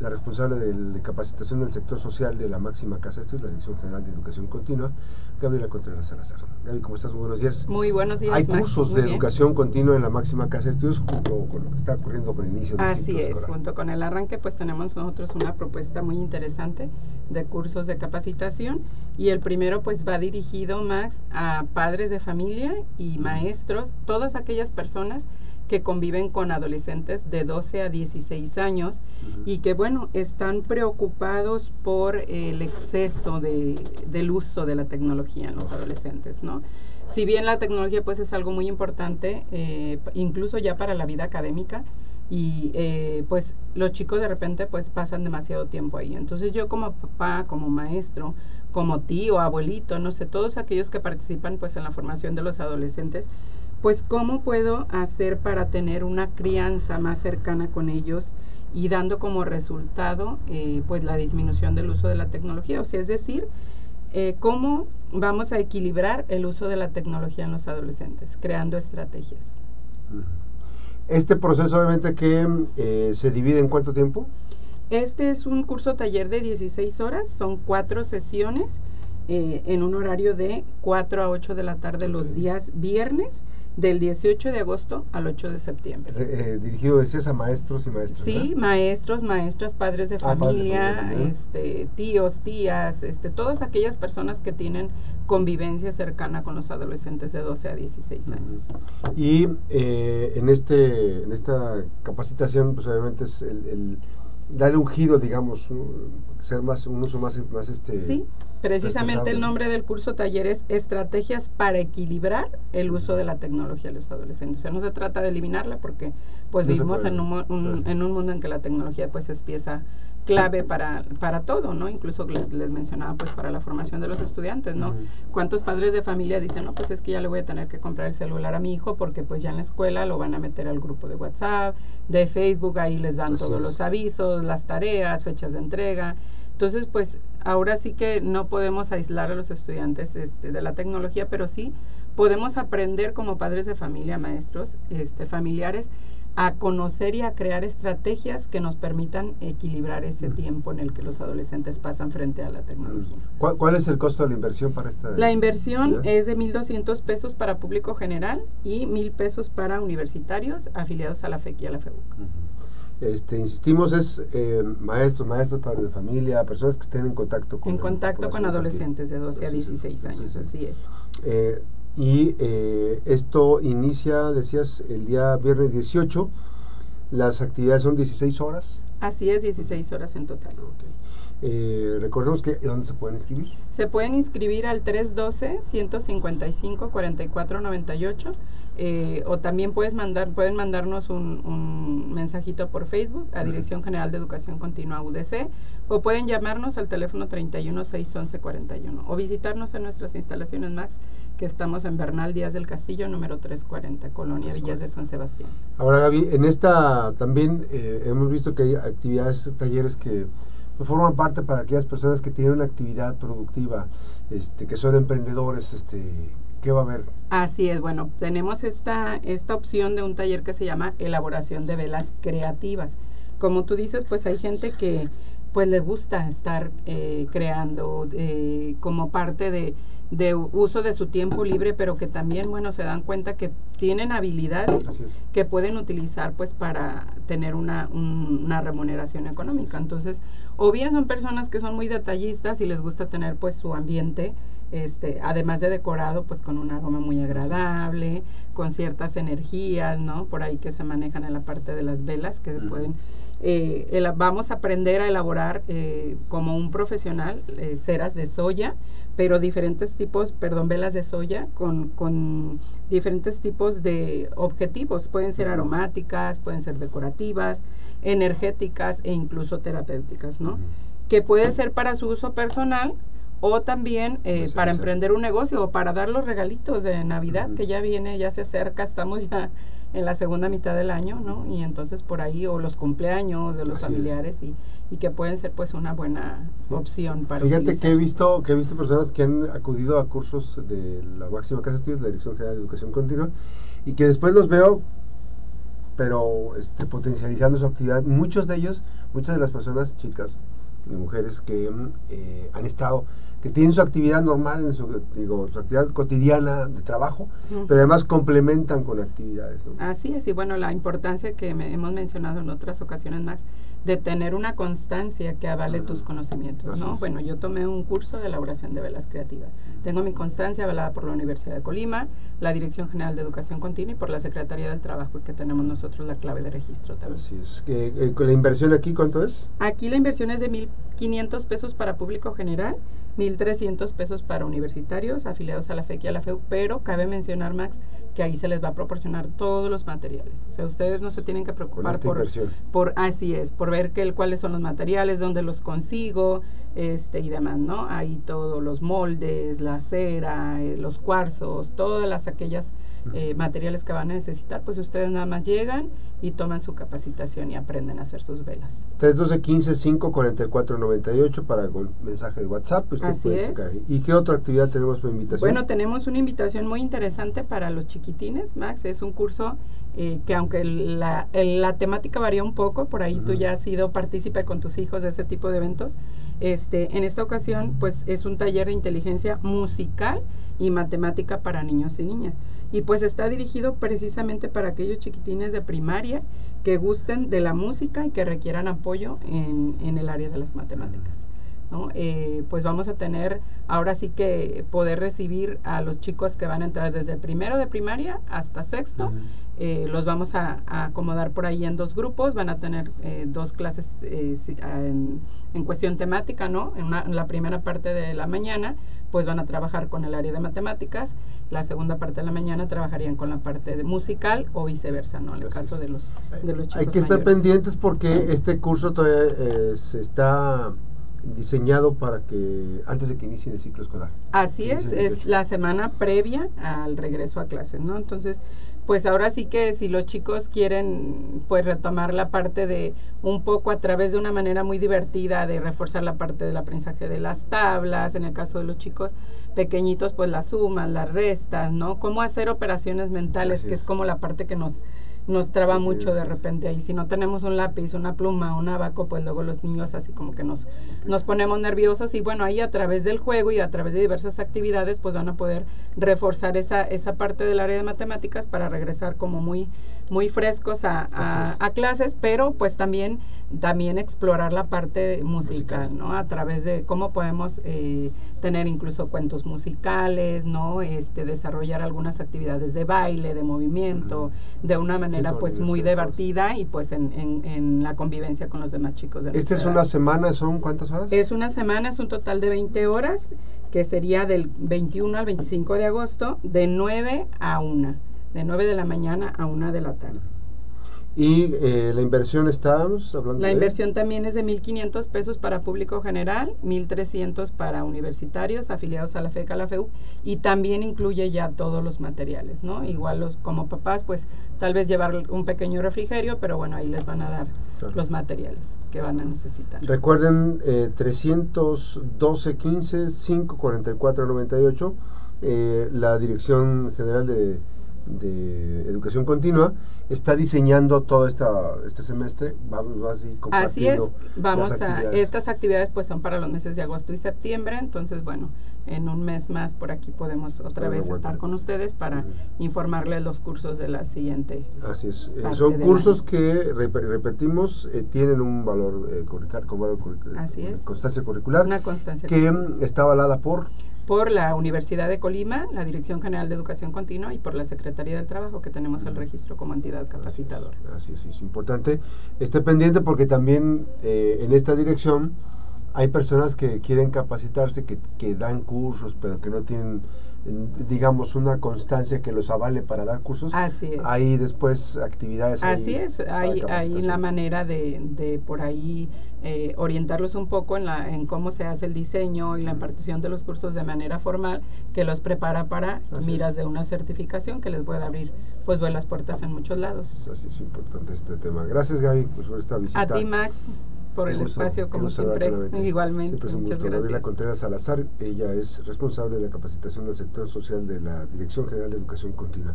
la responsable de, capacitación del sector social de la máxima casa de estudios, la Dirección General de Educación Continua, Gabriela Contreras Salazar. Gaby, ¿cómo estás? Muy buenos días. Muy buenos días. Hay cursos de educación continua en la máxima casa de estudios junto con lo que está ocurriendo con el inicio del Así es, junto con el arranque, pues tenemos nosotros una propuesta muy interesante de cursos de capacitación y el primero pues va dirigido, Max, a padres de familia y maestros, todas aquellas personas que conviven con adolescentes de 12 a 16 años y que, bueno, están preocupados por el exceso de, del uso de la tecnología en los adolescentes, ¿no? Si bien la tecnología pues es algo muy importante, eh, incluso ya para la vida académica, y eh, pues los chicos de repente pues pasan demasiado tiempo ahí. Entonces yo como papá, como maestro, como tío, abuelito, no sé, todos aquellos que participan pues en la formación de los adolescentes, pues cómo puedo hacer para tener una crianza más cercana con ellos y dando como resultado eh, pues la disminución del uso de la tecnología. O sea, es decir, eh, cómo vamos a equilibrar el uso de la tecnología en los adolescentes, creando estrategias. Este proceso obviamente que eh, se divide en cuánto tiempo? Este es un curso taller de 16 horas, son cuatro sesiones en un horario de 4 a 8 de la tarde los días viernes del 18 de agosto al 8 de septiembre. Eh, dirigido, decías, a maestros y maestras. Sí, maestros, maestras, padres de ah, familia, este, tíos, tías, este, todas aquellas personas que tienen convivencia cercana con los adolescentes de 12 a 16 años. Y eh, en, este, en esta capacitación, pues obviamente es el darle un giro, digamos, ser más un uso más, más este. Sí, precisamente el nombre del curso taller es Estrategias para equilibrar el uso de la tecnología a los adolescentes. O sea, no se trata de eliminarla porque pues vivimos en un, en un mundo en que la tecnología pues es pieza clave para, para todo, ¿no? Incluso les, mencionaba, pues, para la formación de los estudiantes, ¿no? ¿Cuántos padres de familia dicen, no, pues es que ya le voy a tener que comprar el celular a mi hijo porque pues ya en la escuela lo van a meter al grupo de WhatsApp, de Facebook, ahí les dan todos los avisos, las tareas, fechas de entrega. Entonces, pues, ahora sí que no podemos aislar a los estudiantes este, de la tecnología, pero sí podemos aprender como padres de familia, maestros, este, familiares, a conocer y a crear estrategias que nos permitan equilibrar ese tiempo en el que los adolescentes pasan frente a la tecnología. ¿Cuál, es el costo de la inversión para esta? La inversión es de 1.200 pesos para público general y 1.000 pesos para universitarios afiliados a la FEC y a la FEUC. Este, insistimos, es eh, maestros, maestros, padres de familia, personas que estén en contacto con... En contacto con adolescentes de 12 a 16 años, así es. Eh, y eh, esto inicia, decías, el día viernes 18. Las actividades son 16 horas. Así es, 16 horas en total. Eh, recordemos que ¿dónde se pueden inscribir? Se pueden inscribir al 312-155-4498 eh, o también puedes mandar, pueden mandarnos un, un, mensajito por Facebook a Dirección General de Educación Continua UDC o pueden llamarnos al teléfono 31 611 41 o visitarnos en nuestras instalaciones Max que estamos en Bernal Díaz del Castillo, número 340, Colonia Villas de San Sebastián. Ahora, Gaby, en esta también eh, hemos visto que hay actividades, talleres que forman parte para aquellas personas que tienen una actividad productiva, este, que son emprendedores, este, ¿qué va a haber? Así es, bueno, tenemos esta, esta opción de un taller que se llama elaboración de velas creativas. Como tú dices, pues hay gente que pues le gusta estar eh, creando eh, como parte de de uso de su tiempo libre, pero que también, bueno, se dan cuenta que tienen habilidades que pueden utilizar pues para tener una, una remuneración económica. Entonces, o bien son personas que son muy detallistas y les gusta tener pues su ambiente, este, además de decorado, pues con un aroma muy agradable, con ciertas energías, ¿no? Por ahí que se manejan en la parte de las velas, que se pueden eh, vamos a aprender a elaborar eh, como un profesional eh, ceras de soya, pero diferentes tipos, perdón, velas de soya con, con diferentes tipos de objetivos. Pueden ser aromáticas, pueden ser decorativas, energéticas e incluso terapéuticas, ¿no? Que puede ser para su uso personal o también eh, para emprender un negocio o para dar los regalitos de Navidad que ya viene, ya se acerca, estamos ya en la segunda mitad del año, ¿no? Y entonces por ahí, o los cumpleaños de los familiares y, y, que pueden ser pues una buena opción para Fíjate que he visto que he visto personas que han acudido a cursos de la máxima casa de estudios, la Dirección General de Educación Continua, y que después los veo pero este, potencializando su actividad, muchos de ellos muchas de las personas, chicas y mujeres que mm, eh, han estado que tienen su actividad normal, en su, digo, su actividad cotidiana de trabajo, pero además complementan con actividades. Así es, y bueno, la importancia que hemos mencionado en otras ocasiones, Max, de tener una constancia que avale tus conocimientos, ¿no? Bueno, yo tomé un curso de elaboración de velas creativas. Tengo mi constancia avalada por la Universidad de Colima, la Dirección General de Educación Continua y por la Secretaría del Trabajo, que tenemos nosotros la clave de registro también. Así es. Eh, ¿La inversión aquí cuánto es? Aquí la inversión es de 1.500 pesos para público general 1.300 pesos para universitarios afiliados a la FEC y a la FEU, pero cabe mencionar, Max, que ahí se les va a proporcionar todos los materiales. O sea, ustedes no se tienen que preocupar por, por, así es, por ver que, cuáles son los materiales, dónde los consigo, este y demás, ¿no? Ahí todos los moldes, la cera, eh, los cuarzos, todas las aquellas eh, materiales que van a necesitar, pues ustedes nada más llegan y toman su capacitación y aprenden a hacer sus velas. 312 15 5 44 98 para con mensaje de WhatsApp. Pues Así es. ¿Y qué otra actividad tenemos por invitación? Bueno, tenemos una invitación muy interesante para los chiquitines, Max. Es un curso eh, que aunque la, la, temática varía un poco, por ahí tú ya has sido partícipe con tus hijos de ese tipo de eventos. Este, en esta ocasión, pues es un taller de inteligencia musical y matemática para niños y niñas y pues está dirigido precisamente para aquellos chiquitines de primaria que gusten de la música y que requieran apoyo en, en el área de las matemáticas. ¿No? Eh, pues vamos a tener ahora sí que poder recibir a los chicos que van a entrar desde primero de primaria hasta sexto. Eh, los vamos a, acomodar por ahí en dos grupos, van a tener eh, dos clases en, en, cuestión temática, ¿no? En, en, la primera parte de la mañana, pues van a trabajar con el área de matemáticas, la segunda parte de la mañana trabajarían con la parte de musical o viceversa, ¿no? En el caso de los, de los chicos Hay que estar pendientes porque este curso todavía se está diseñado para que antes de que inicie el ciclo escolar. Así es, es la semana previa al regreso a clases, ¿no? Entonces, pues ahora sí que si los chicos quieren pues retomar la parte de un poco a través de una manera muy divertida de reforzar la parte del aprendizaje de las tablas, en el caso de los chicos pequeñitos pues las sumas, las restas, ¿no? Cómo hacer operaciones mentales, que es como la parte que nos nos traba mucho de repente ahí. Si no tenemos un lápiz, una pluma, un abaco, pues luego los niños así como que nos, nos ponemos nerviosos y bueno, ahí a través del juego y a través de diversas actividades pues van a poder reforzar esa, esa parte del área de matemáticas para regresar como muy, muy frescos a, a, clases, pero pues también, también explorar la parte musical, ¿no? A través de cómo podemos eh, tener incluso cuentos musicales, ¿no? Este, desarrollar algunas actividades de baile, de movimiento, de una manera pues muy divertida y pues en, en, la convivencia con los demás chicos de ¿Esta es una semana? ¿Son cuántas horas? Es una semana, es un total de 20 horas, que sería del 21 al 25 de agosto, de 9 a 1, de 9 de la mañana a 1 de la tarde. Y eh, la inversión estamos hablando. La inversión también es de 1.500 pesos para público general, 1.300 para universitarios afiliados a la FECA, la FEU, y también incluye ya todos los materiales, ¿no? Igual los como papás, pues tal vez llevar un pequeño refrigerio, pero bueno, ahí les van a dar los materiales que van a necesitar. Recuerden, eh, 312 15 544 98, la Dirección General de de Educación Continua está diseñando todo esta, este semestre. Vamos así Así es, vamos a, estas actividades pues son para los meses de agosto y septiembre, entonces bueno, en un mes más por aquí podemos otra vez estar con ustedes para informarles los cursos de la siguiente. Así es, eh, son cursos que repetimos, eh, tienen un valor eh, curricular, con valor Así es. constancia curricular, Una constancia que está avalada por por la Universidad de Colima, la Dirección General de Educación Continua y por la Secretaría del Trabajo, que tenemos el registro como entidad capacitadora. Así es, es, importante. Esté pendiente porque también eh, en esta dirección hay personas que quieren capacitarse, que, que dan cursos, pero que no tienen digamos, una constancia que los avale para dar cursos. Así es. Hay después actividades. Así es, hay, hay la manera de, de por ahí eh, orientarlos un poco en, la, en cómo se hace el diseño y la impartición de los cursos de manera formal que los prepara para miras de una certificación que les puede abrir pues buenas puertas en muchos lados. Así es importante este tema. Gracias Gaby pues, por esta visita. A ti Max por el espacio, como siempre. Igualmente. Siempre muchas gracias. Gabriela Contreras Salazar, ella es responsable de la capacitación del sector social de la Dirección General de Educación Continua.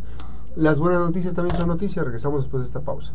Las buenas noticias también son noticias. Regresamos después de esta pausa.